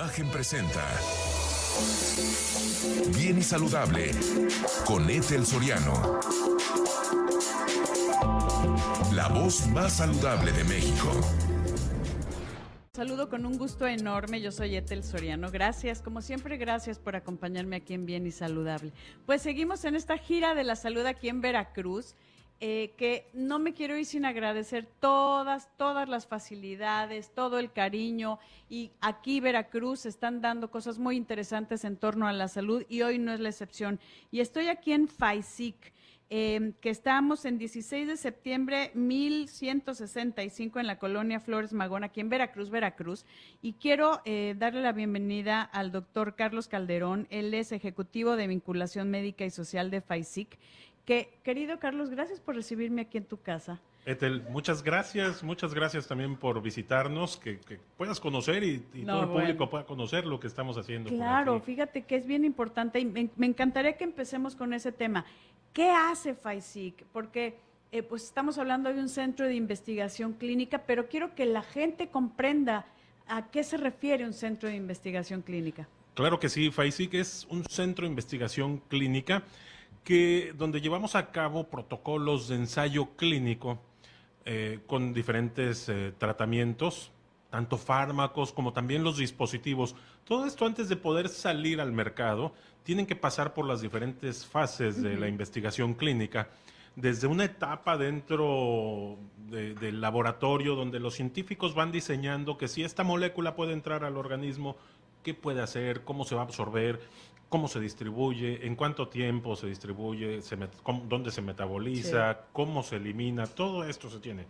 Imagen presenta Bien y Saludable con Ethel Soriano. La voz más saludable de México. Saludo con un gusto enorme, yo soy Ethel Soriano. Gracias, como siempre, gracias por acompañarme aquí en Bien y Saludable. Pues seguimos en esta gira de la salud aquí en Veracruz. Eh, que no me quiero ir sin agradecer todas, todas las facilidades, todo el cariño. Y aquí Veracruz están dando cosas muy interesantes en torno a la salud y hoy no es la excepción. Y estoy aquí en FAISIC. Em, que estamos en 16 de septiembre 1165 en la colonia Flores Magón, aquí en Veracruz, Veracruz. Y quiero eh, darle la bienvenida al doctor Carlos Calderón. Él es ejecutivo de vinculación médica y social de FAISIC que, querido Carlos, gracias por recibirme aquí en tu casa. Etel, muchas gracias, muchas gracias también por visitarnos, que, puedas conocer y, todo el público pueda conocer lo que estamos haciendo. Claro, fíjate que es bien importante y me, encantaría que empecemos con ese tema. ¿Qué hace FAISIC? Porque eh, pues estamos hablando de un centro de investigación clínica, pero quiero que la gente comprenda a qué se refiere un centro de investigación clínica. Claro que sí, FAISIC es un centro de investigación clínica que donde llevamos a cabo protocolos de ensayo clínico eh, con diferentes eh, tratamientos, tanto fármacos como también los dispositivos. Todo esto antes de poder salir al mercado, tienen que pasar por las diferentes fases de la investigación clínica desde una etapa dentro del laboratorio donde los científicos van diseñando que si esta molécula puede entrar al organismo, qué puede hacer, cómo se va a absorber, cómo se distribuye, en cuánto tiempo se distribuye, dónde se metaboliza, cómo se elimina, todo esto se tiene.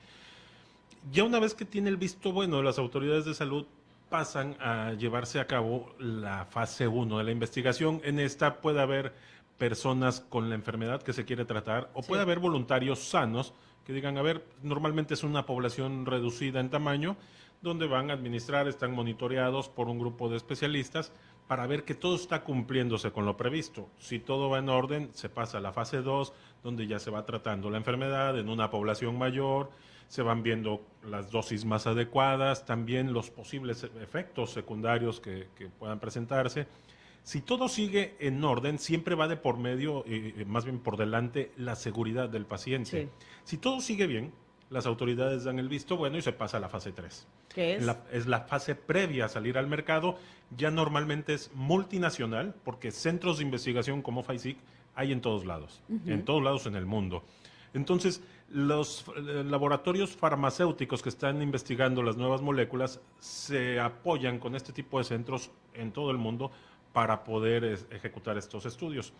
Ya una vez que tiene el visto bueno, las autoridades de salud pasan a llevarse a cabo la fase 1 de la investigación. En esta puede haber personas con la enfermedad que se quiere tratar o puede haber voluntarios sanos que digan, a ver, normalmente es una población reducida en tamaño, donde van a administrar, están monitoreados por un grupo de especialistas para ver que todo está cumpliéndose con lo previsto. Si todo va en orden, se pasa a la fase 2, donde ya se va tratando la enfermedad en una población mayor, se van viendo las dosis más adecuadas, también los posibles efectos secundarios que, puedan presentarse. Si todo sigue en orden, siempre va de por medio, eh, más bien por delante, la seguridad del paciente. Si todo sigue bien, las autoridades dan el visto bueno y se pasa a la fase 3. ¿Qué es? es la fase previa a salir al mercado. Ya normalmente es multinacional, porque centros de investigación como FAISIC hay en todos lados, en todos lados en el mundo. Entonces, los eh, laboratorios farmacéuticos que están investigando las nuevas moléculas se apoyan con este tipo de centros en todo el mundo para poder ejecutar estos estudios.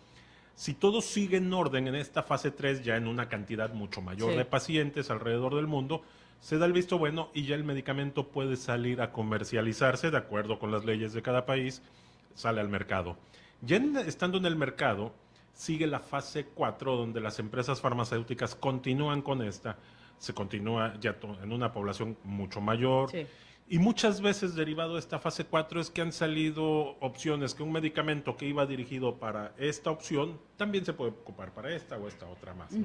Si todo sigue en orden en esta fase 3, ya en una cantidad mucho mayor de pacientes alrededor del mundo, se da el visto bueno y ya el medicamento puede salir a comercializarse de acuerdo con las leyes de cada país, sale al mercado. Ya estando en el mercado, sigue la fase 4 donde las empresas farmacéuticas continúan con esta, se continúa ya en una población mucho mayor. Y muchas veces derivado de esta fase 4 es que han salido opciones que un medicamento que iba dirigido para esta opción también se puede ocupar para esta o esta otra más.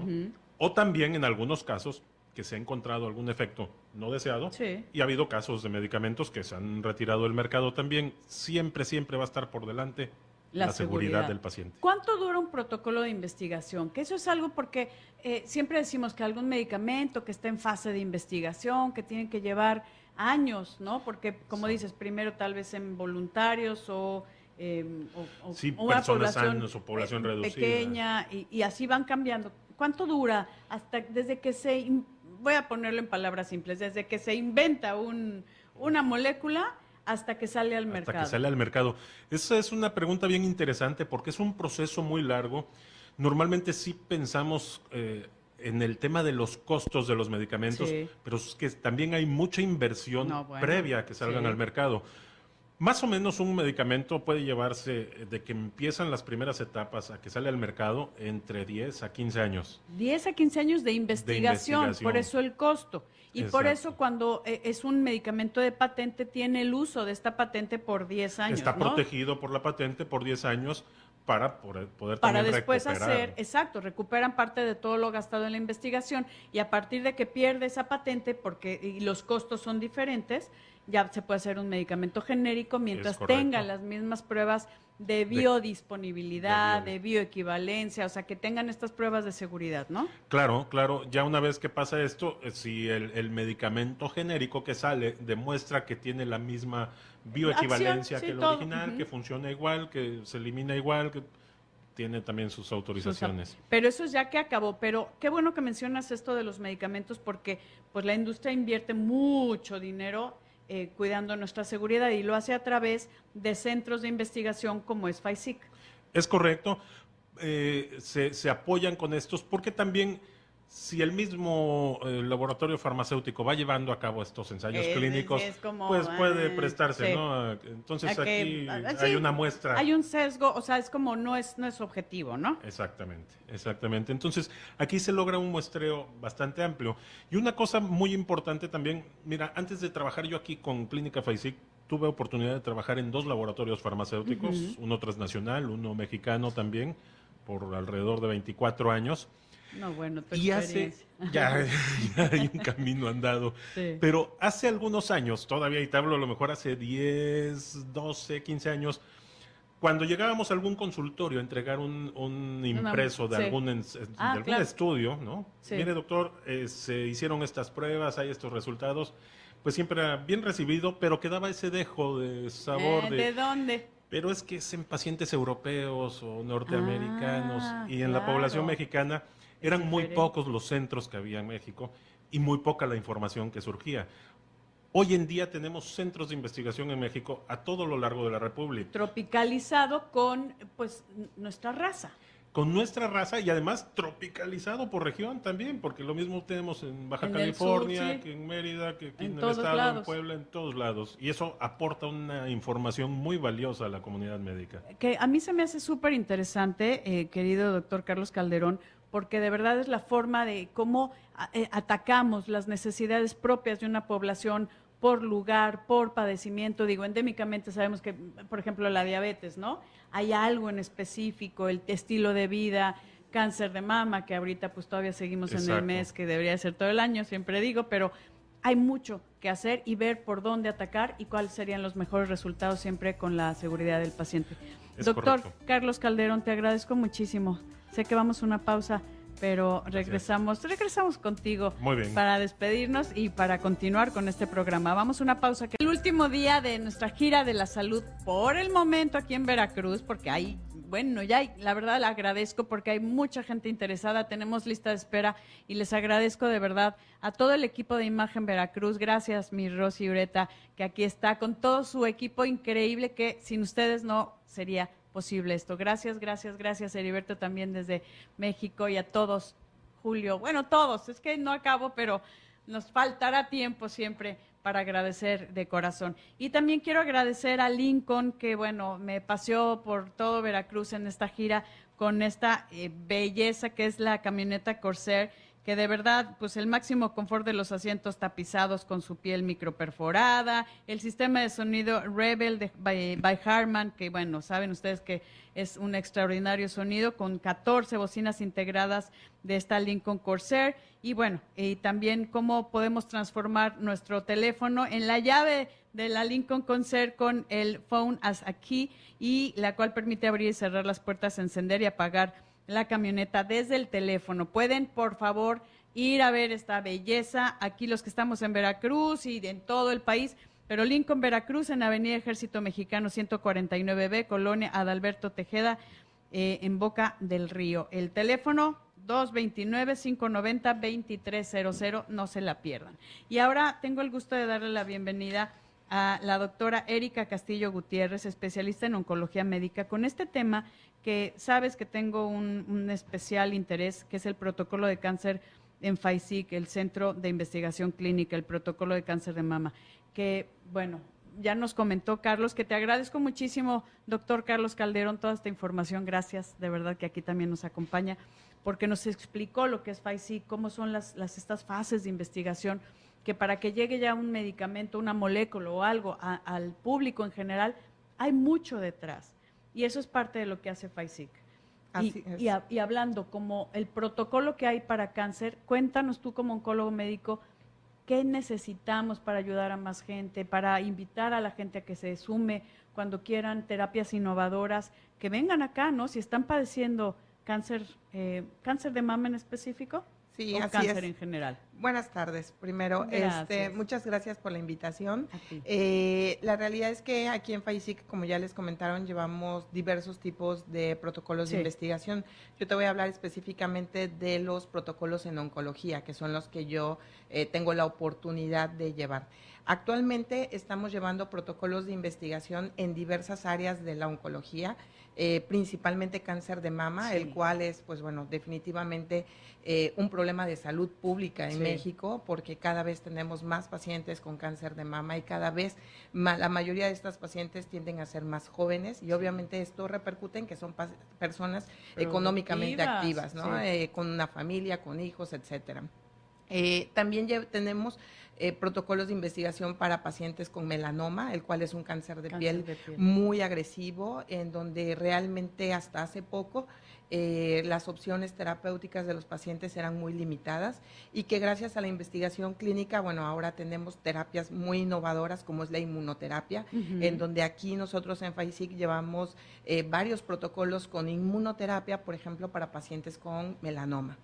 O también en algunos casos que se ha encontrado algún efecto no deseado y ha habido casos de medicamentos que se han retirado del mercado también. Siempre, siempre va a estar por delante la, seguridad. del paciente. ¿Cuánto dura un protocolo de investigación? Que eso es algo porque eh, siempre decimos que algún medicamento que está en fase de investigación, que tiene que llevar años, ¿no? Porque, como dices, primero tal vez en voluntarios o, eh, una población o población eh, reducida. pequeña y, así van cambiando. ¿Cuánto dura hasta desde que se, voy a ponerlo en palabras simples, desde que se inventa un, una molécula hasta que sale al mercado? Hasta que sale al mercado. Esa es una pregunta bien interesante porque es un proceso muy largo. Normalmente sí pensamos eh, en el tema de los costos de los medicamentos, pero es que también hay mucha inversión previa a que salgan al mercado. Más o menos un medicamento puede llevarse eh, de que empiezan las primeras etapas a que sale al mercado entre 10 a 15 años. 10 a 15 años de investigación, por eso el costo. Y por eso cuando eh, es un medicamento de patente tiene el uso de esta patente por 10 años. Está protegido por la patente por 10 años para poder, poder para después hacer, exacto, recuperan parte de todo lo gastado en la investigación y a partir de que pierde esa patente, porque y los costos son diferentes, ya se puede hacer un medicamento genérico mientras tenga las mismas pruebas de biodisponibilidad, de, bioequivalencia, o sea, que tengan estas pruebas de seguridad, ¿no? Claro, claro. Ya una vez que pasa esto, eh, si el, el medicamento genérico que sale demuestra que tiene la misma bioequivalencia Acción, sí, que el todo. original, que funciona igual, que se elimina igual, que tiene también sus autorizaciones. Pero eso es ya que acabó. Pero qué bueno que mencionas esto de los medicamentos porque pues la industria invierte mucho dinero eh, cuidando nuestra seguridad y lo hace a través de centros de investigación como es FISIC. Es correcto. eh, se, se apoyan con estos porque también si el mismo eh, laboratorio farmacéutico va llevando a cabo estos ensayos Es- clínicos, es como, pues puede prestarse, sí. ¿no? Entonces que- aquí ah, hay una muestra. Hay un sesgo, o sea, es como no es, no es objetivo, ¿no? Exactamente, exactamente. Entonces, aquí se logra un muestreo bastante amplio. Y una cosa muy importante también, mira, antes de trabajar yo aquí con Clínica FAISIC, tuve oportunidad de trabajar en dos laboratorios farmacéuticos, uno transnacional, uno mexicano también, por alrededor de 24 años. No, bueno, tu Y hace, ya, ya hay un camino andado. Sí. Pero hace algunos años, todavía, y te hablo a lo mejor hace 10, 12, 15 años, cuando llegábamos a algún consultorio a entregar un, un impreso de sí. algún, de Ah, algún claro. estudio, ¿no? Sí. Mire, doctor, eh, se hicieron estas pruebas, hay estos resultados, pues siempre era bien recibido, pero quedaba ese dejo de sabor Eh, de... ¿De dónde? Pero es que es en pacientes europeos o norteamericanos Ah, y en la población mexicana eran muy pocos los centros que había en México y muy poca la información que surgía. Hoy en día tenemos centros de investigación en México a todo lo largo de la República, Tropicalizado con, pues, nuestra raza. con nuestra raza y además tropicalizado por región también, porque lo mismo tenemos en Baja En el sur, California, sí. que en Mérida, que aquí En en, el estado, en. Puebla, en todos lados. Y eso aporta una información muy valiosa a la comunidad médica. que a mí se me hace súper interesante, eh, querido doctor Carlos Calderón, porque de verdad es la forma de cómo eh, atacamos las necesidades propias de una población por lugar, por padecimiento. Digo, endémicamente sabemos que, por ejemplo, la diabetes, ¿no? Hay algo en específico, el estilo de vida, cáncer de mama, que ahorita pues todavía seguimos en el mes, que debería ser todo el año, siempre digo, pero hay mucho que hacer y ver por dónde atacar y cuáles serían los mejores resultados siempre con la seguridad del paciente. Es Doctor correcto. Carlos Calderón, te agradezco muchísimo. Sé que vamos a una pausa, pero regresamos, regresamos contigo Muy bien. para despedirnos y para continuar con este programa. Vamos a una pausa, que el último día de nuestra gira de la salud por el momento aquí en Veracruz, porque hay, bueno, ya la verdad le agradezco porque hay mucha gente interesada, tenemos lista de espera y les agradezco de verdad a todo el equipo de Imagen Veracruz. Gracias, mi Rosy Ureta, que aquí está con todo su equipo increíble que sin ustedes no sería posible esto. Gracias, gracias, gracias, Heriberto también desde México y a todos Julio, bueno, todos, es que no acabo, pero nos faltará tiempo siempre para agradecer de corazón. Y también quiero agradecer a Lincoln, que bueno, me paseó por todo Veracruz en esta gira con esta eh, belleza que es la camioneta Corsair, que de verdad, pues el máximo confort de los asientos tapizados con su piel microperforada, el sistema de sonido Rebel de, by, Harman, que bueno, saben ustedes que es un extraordinario sonido con 14 bocinas integradas de esta Lincoln Corsair. Y bueno, y también cómo podemos transformar nuestro teléfono en la llave de la Lincoln Corsair con el Phone as a Key y la cual permite abrir y cerrar las puertas, encender y apagar la camioneta desde el teléfono. Pueden, por favor, ir a ver esta belleza aquí los que estamos en Veracruz y en todo el país. Pero Lincoln, Veracruz, en Avenida Ejército Mexicano 149B, Colonia Adalberto Tejeda, eh, en Boca del Río. El teléfono 229-590-2300, no se la pierdan. Y ahora tengo el gusto de darle la bienvenida a la doctora Erika Castillo Gutiérrez, especialista en oncología médica, con este tema que sabes que tengo un, especial interés, que es el protocolo de cáncer en FAICIC, el Centro de Investigación Clínica, el protocolo de cáncer de mama, que, bueno, ya nos comentó Carlos, que te agradezco muchísimo, doctor Carlos Calderón, toda esta información. Gracias, de verdad que aquí también nos acompaña, porque nos explicó lo que es FAICIC, cómo son las, estas fases de investigación, que para que llegue ya un medicamento, una molécula o algo al público en general, hay mucho detrás. Y eso es parte de lo que hace FAICIC. Así Y, es. y, a- y hablando como el protocolo que hay para cáncer, cuéntanos tú como oncólogo médico qué necesitamos para ayudar a más gente, para invitar a la gente a que se sume cuando quieran terapias innovadoras, que vengan acá, ¿no? Si están padeciendo cáncer, eh, cáncer de mama en específico. Sí, o así cáncer es. en general. Buenas tardes. Primero, este, muchas gracias por la invitación. Eh, la realidad es que aquí en FAICIC, como ya les comentaron, llevamos diversos tipos de protocolos Sí. de investigación. Yo te voy a hablar específicamente de los protocolos en oncología, que son los que yo eh, tengo la oportunidad de llevar. Actualmente estamos llevando protocolos de investigación en diversas áreas de la oncología, eh, principalmente cáncer de mama, Sí. el cual es, pues bueno, definitivamente eh, un problema de salud pública en Sí. México, porque cada vez tenemos más pacientes con cáncer de mama y cada vez ma- la mayoría de estas pacientes tienden a ser más jóvenes y obviamente esto repercute en que son personas económicamente activas, ¿no? Eh, con una familia, con hijos, etcétera. Eh, también lle- tenemos eh, protocolos de investigación para pacientes con melanoma, el cual es un cáncer de, Cáncer piel, de piel. muy agresivo, en donde realmente hasta hace poco eh, las opciones terapéuticas de los pacientes eran muy limitadas y que gracias a la investigación clínica, bueno, ahora tenemos terapias muy innovadoras como es la inmunoterapia, en donde aquí nosotros en FAICIC llevamos eh, varios protocolos con inmunoterapia, por ejemplo, para pacientes con melanoma.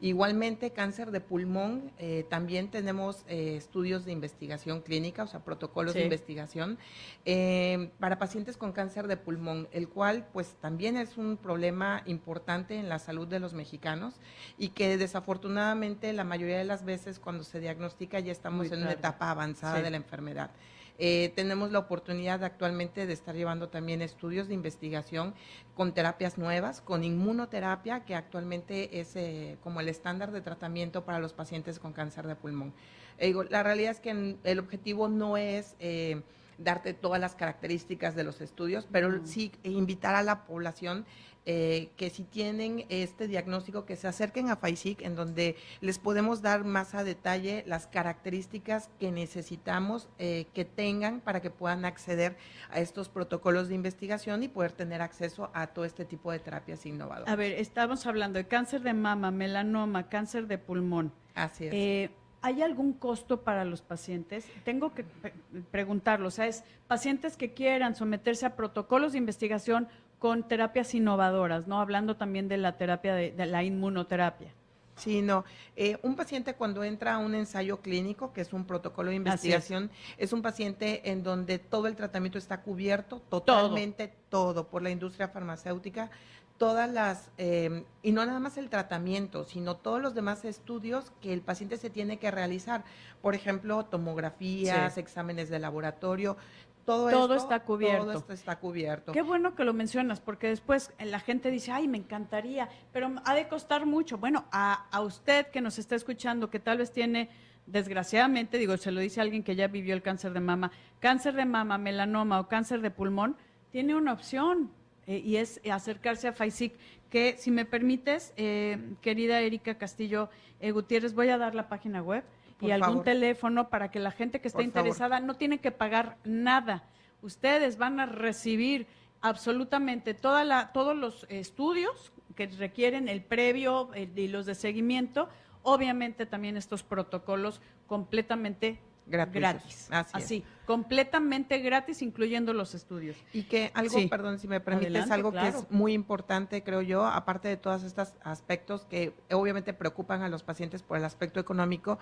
Igualmente, cáncer de pulmón, eh, también tenemos eh, estudios de investigación clínica, o sea, protocolos Sí. de investigación eh, para pacientes con cáncer de pulmón, el cual pues también es un problema importante en la salud de los mexicanos y que desafortunadamente la mayoría de las veces cuando se diagnostica ya estamos Muy en una etapa avanzada Sí. de la enfermedad. Eh, tenemos la oportunidad actualmente de estar llevando también estudios de investigación con terapias nuevas, con inmunoterapia, que actualmente es eh, como el estándar de tratamiento para los pacientes con cáncer de pulmón. Eh, la realidad es que el objetivo no es eh, darte todas las características de los estudios, pero sí invitar a la población eh, que si tienen este diagnóstico, que se acerquen a FAICIC, en donde les podemos dar más a detalle las características que necesitamos eh, que tengan para que puedan acceder a estos protocolos de investigación y poder tener acceso a todo este tipo de terapias innovadoras. A ver, estamos hablando de cáncer de mama, melanoma, cáncer de pulmón. Así es. Eh, ¿Hay algún costo para los pacientes? Tengo que pre- preguntarlo. O sea, es pacientes que quieran someterse a protocolos de investigación con terapias innovadoras, ¿no? Hablando también de la terapia, de, de la inmunoterapia. Sí, no. Eh, un paciente cuando entra a un ensayo clínico, que es un protocolo de es. investigación, es. un paciente en donde todo el tratamiento está cubierto, totalmente todo, por la industria farmacéutica, todas las, eh, y no nada más el tratamiento, sino todos los demás estudios que el paciente se tiene que realizar. Por ejemplo, tomografías, Sí. exámenes de laboratorio, todo, Todo esto, está cubierto. Todo esto está cubierto. Qué bueno que lo mencionas, porque después la gente dice, ay, me encantaría, pero ha de costar mucho. Bueno, a, a usted que nos está escuchando, que tal vez tiene, desgraciadamente, digo, se lo dice alguien que ya vivió el cáncer de mama, cáncer de mama, melanoma o cáncer de pulmón, tiene una opción eh, y es acercarse a FAICIC, que si me permites, eh, querida Erika Castillo eh, Gutiérrez, voy a dar la página web y algún teléfono para que la gente que está Por favor. interesada no tiene que pagar nada. Ustedes van a recibir absolutamente toda la, todos los estudios que requieren el previo eh, y los de seguimiento, obviamente también estos protocolos completamente Gratuitos. gratis. Así. Así, completamente gratis, incluyendo los estudios. Y que algo, Sí. perdón, si me permites, Adelante, algo que es muy importante, creo yo, aparte de todos estos aspectos que obviamente preocupan a los pacientes por el aspecto económico,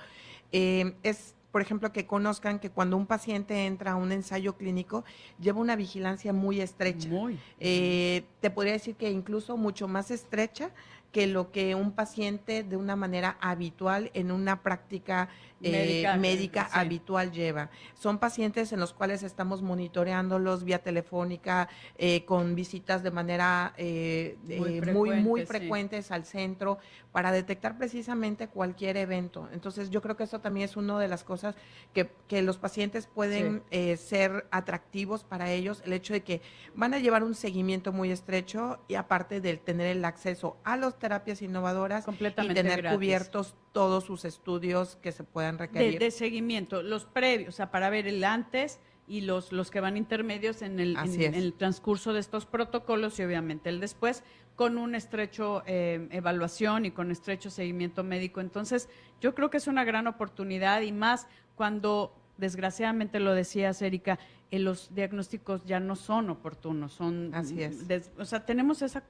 eh, es, por ejemplo, que conozcan que cuando un paciente entra a un ensayo clínico, lleva una vigilancia muy estrecha. Muy. Eh, te podría decir que incluso mucho más estrecha que lo que un paciente de una manera habitual en una práctica eh, Médica, sí. habitual lleva. Son pacientes en los cuales estamos monitoreándolos vía telefónica, eh, con visitas de manera eh, Muy eh, muy, muy frecuentes, sí. al centro para detectar precisamente cualquier evento. Entonces yo creo que eso también es una de las cosas que, que los pacientes pueden Sí. ser atractivos para ellos, el hecho de que van a llevar un seguimiento muy estrecho y aparte del tener el acceso a las terapias innovadoras y tener gratis. cubiertos todos sus estudios que se puedan requerir. de seguimiento, los previos, o sea, para ver el antes, y los, los que van intermedios en el, en- Así es. en el transcurso de estos protocolos y obviamente el después con un estrecho eh, evaluación y con estrecho seguimiento médico. Entonces, yo creo que es una gran oportunidad y más cuando, desgraciadamente lo decías, Erika, eh, los diagnósticos ya no son oportunos, son... Así es. des- o sea, tenemos esa,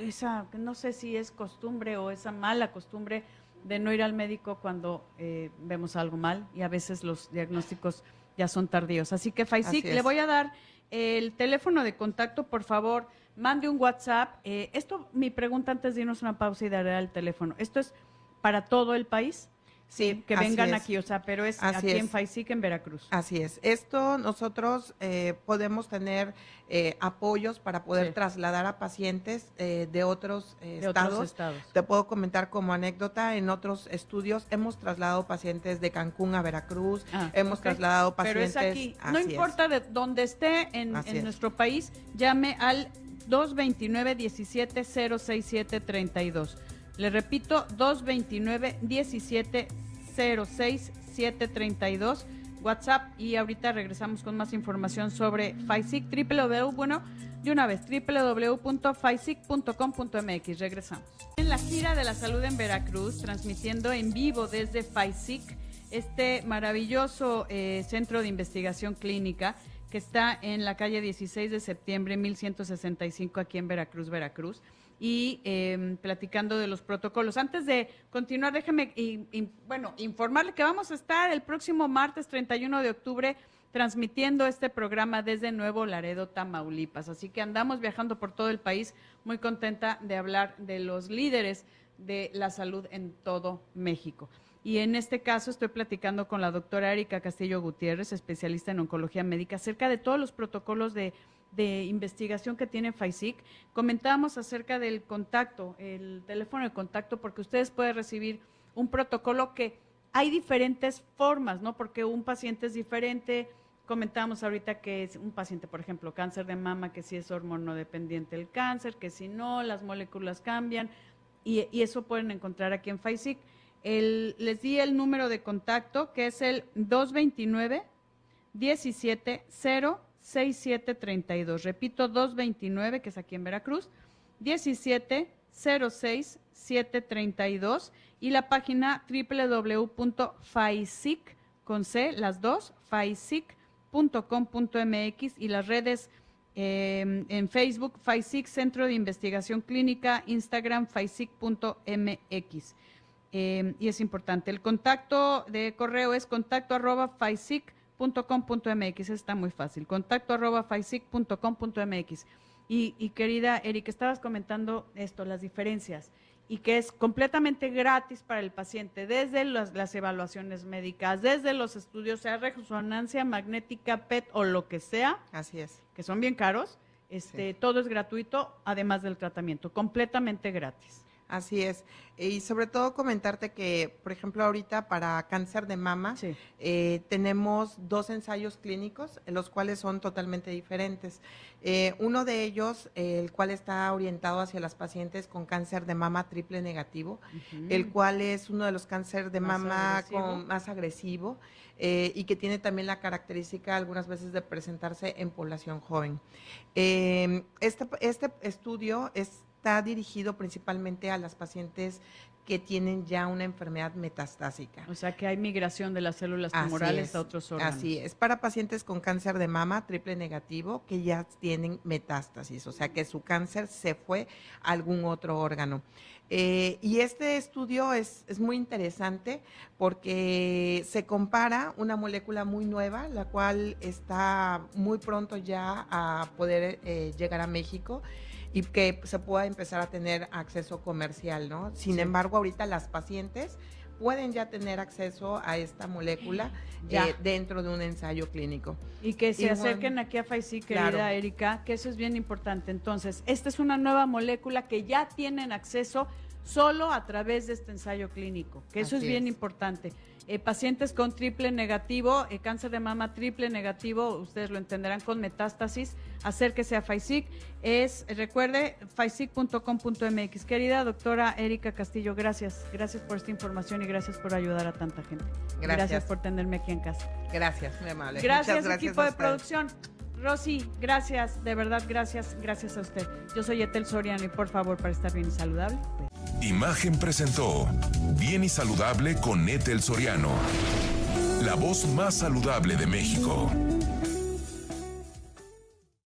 esa, no sé si es costumbre o esa mala costumbre de no ir al médico cuando eh, vemos algo mal y a veces los diagnósticos ya son tardíos. Así que, Faisic, Así le voy a dar el teléfono de contacto, por favor, mande un WhatsApp. Eh, esto, mi pregunta antes de irnos a una pausa y daré el teléfono. ¿Esto es para todo el país? Sí, que vengan aquí, o sea, pero es Así aquí en. Faisic, en Veracruz. Así es. Esto nosotros eh, podemos tener eh, apoyos para poder Sí. trasladar a pacientes eh, de otros eh, de estados. otros estados. Te puedo comentar como anécdota, en otros estudios hemos trasladado pacientes de Cancún a Veracruz, Ah, hemos trasladado Pero pacientes. es aquí. No es. importa de dónde esté en, Así en es. nuestro país, llame al 229 17 067 32. Le repito, 229 17 067 32. WhatsApp y ahorita regresamos con más información sobre FISIC, www, bueno, de una vez, www.fisic.com.mx. Regresamos. En la gira de la salud en Veracruz, transmitiendo en vivo desde FISIC, este maravilloso eh, centro de investigación clínica que está en la calle 16 de septiembre 1165 aquí en Veracruz, Veracruz. Y eh, platicando de los protocolos. Antes de continuar, déjeme, bueno, informarle que vamos a estar el próximo martes 31 de octubre transmitiendo este programa desde Nuevo Laredo, Tamaulipas. Así que andamos viajando por todo el país, muy contenta de hablar de los líderes de la salud en todo México. Y en este caso estoy platicando con la doctora Erika Castillo Gutiérrez, especialista en oncología médica, acerca de todos los protocolos de, investigación que tiene FISIC. Comentábamos acerca del contacto, el teléfono de contacto, porque ustedes pueden recibir un protocolo que hay diferentes formas, ¿no? Porque un paciente es diferente. Comentábamos ahorita que es un paciente, por ejemplo, cáncer de mama, que si es hormonodependiente el cáncer, que si no, las moléculas cambian. Y, y eso pueden encontrar aquí en FISIC. Les di el número de contacto, que es el 229 17 06732. Repito, 229, que es aquí en Veracruz, 17 06 732 y la página www.faisic con C, las dos, faisic.com.mx y las redes eh, en Facebook, FAISIC, Centro de Investigación Clínica, Instagram, faisic.mx. Eh, y es importante. El contacto de correo es contacto arroba faisic.com.mx. Está muy fácil. Contacto arroba faisic.com.mx. Y, y querida Erika, estabas comentando esto, las diferencias, y que es completamente gratis para el paciente, desde las, las evaluaciones médicas, desde los estudios, sea resonancia magnética, PET o lo que sea, Así es. que son bien caros, este, todo es gratuito, además del tratamiento, completamente gratis. Así es. Y sobre todo comentarte que, por ejemplo, ahorita para cáncer de mama Sí. eh, tenemos dos ensayos clínicos, los cuales son totalmente diferentes. Eh, uno de ellos, eh, el cual está orientado hacia las pacientes con cáncer de mama triple negativo, el cual es uno de los cánceres de Más mama agresivo. con, más agresivo eh, y que tiene también la característica algunas veces de presentarse en población joven. Eh, este, este estudio está dirigido principalmente a las pacientes que tienen ya una enfermedad metastásica. O sea que hay migración de las células tumorales es, a otros órganos. Así es, para pacientes con cáncer de mama triple negativo que ya tienen metástasis, o sea que su cáncer se fue a algún otro órgano. Eh, y este estudio es, es muy interesante porque se compara una molécula muy nueva, la cual está muy pronto ya a poder eh, llegar a México y que se pueda empezar a tener acceso comercial, ¿no? Sin Sí. embargo, ahorita las pacientes pueden ya tener acceso a esta molécula Ya. eh, dentro de un ensayo clínico. Y que se Y bueno, acerquen aquí a FAISI, querida claro. Erika, que eso es bien importante. Entonces, esta es una nueva molécula que ya tienen acceso solo a través de este ensayo clínico, que eso Así es bien es. importante. Eh, pacientes con triple negativo, eh, cáncer de mama triple negativo, ustedes lo entenderán con metástasis, acérquese a FAISIC. Es, recuerde, faisic.com.mx. Querida doctora Erika Castillo, gracias. Gracias por esta información y gracias por ayudar a tanta gente. Gracias, por tenerme aquí en casa. Gracias, muy amable. Gracias, equipo de producción. Rosy, gracias, de verdad, gracias, gracias a usted. Yo soy Etel Soriano y por favor, para estar bien y saludable. Imagen presentó Bien y Saludable con Etel Soriano, la voz más saludable de México.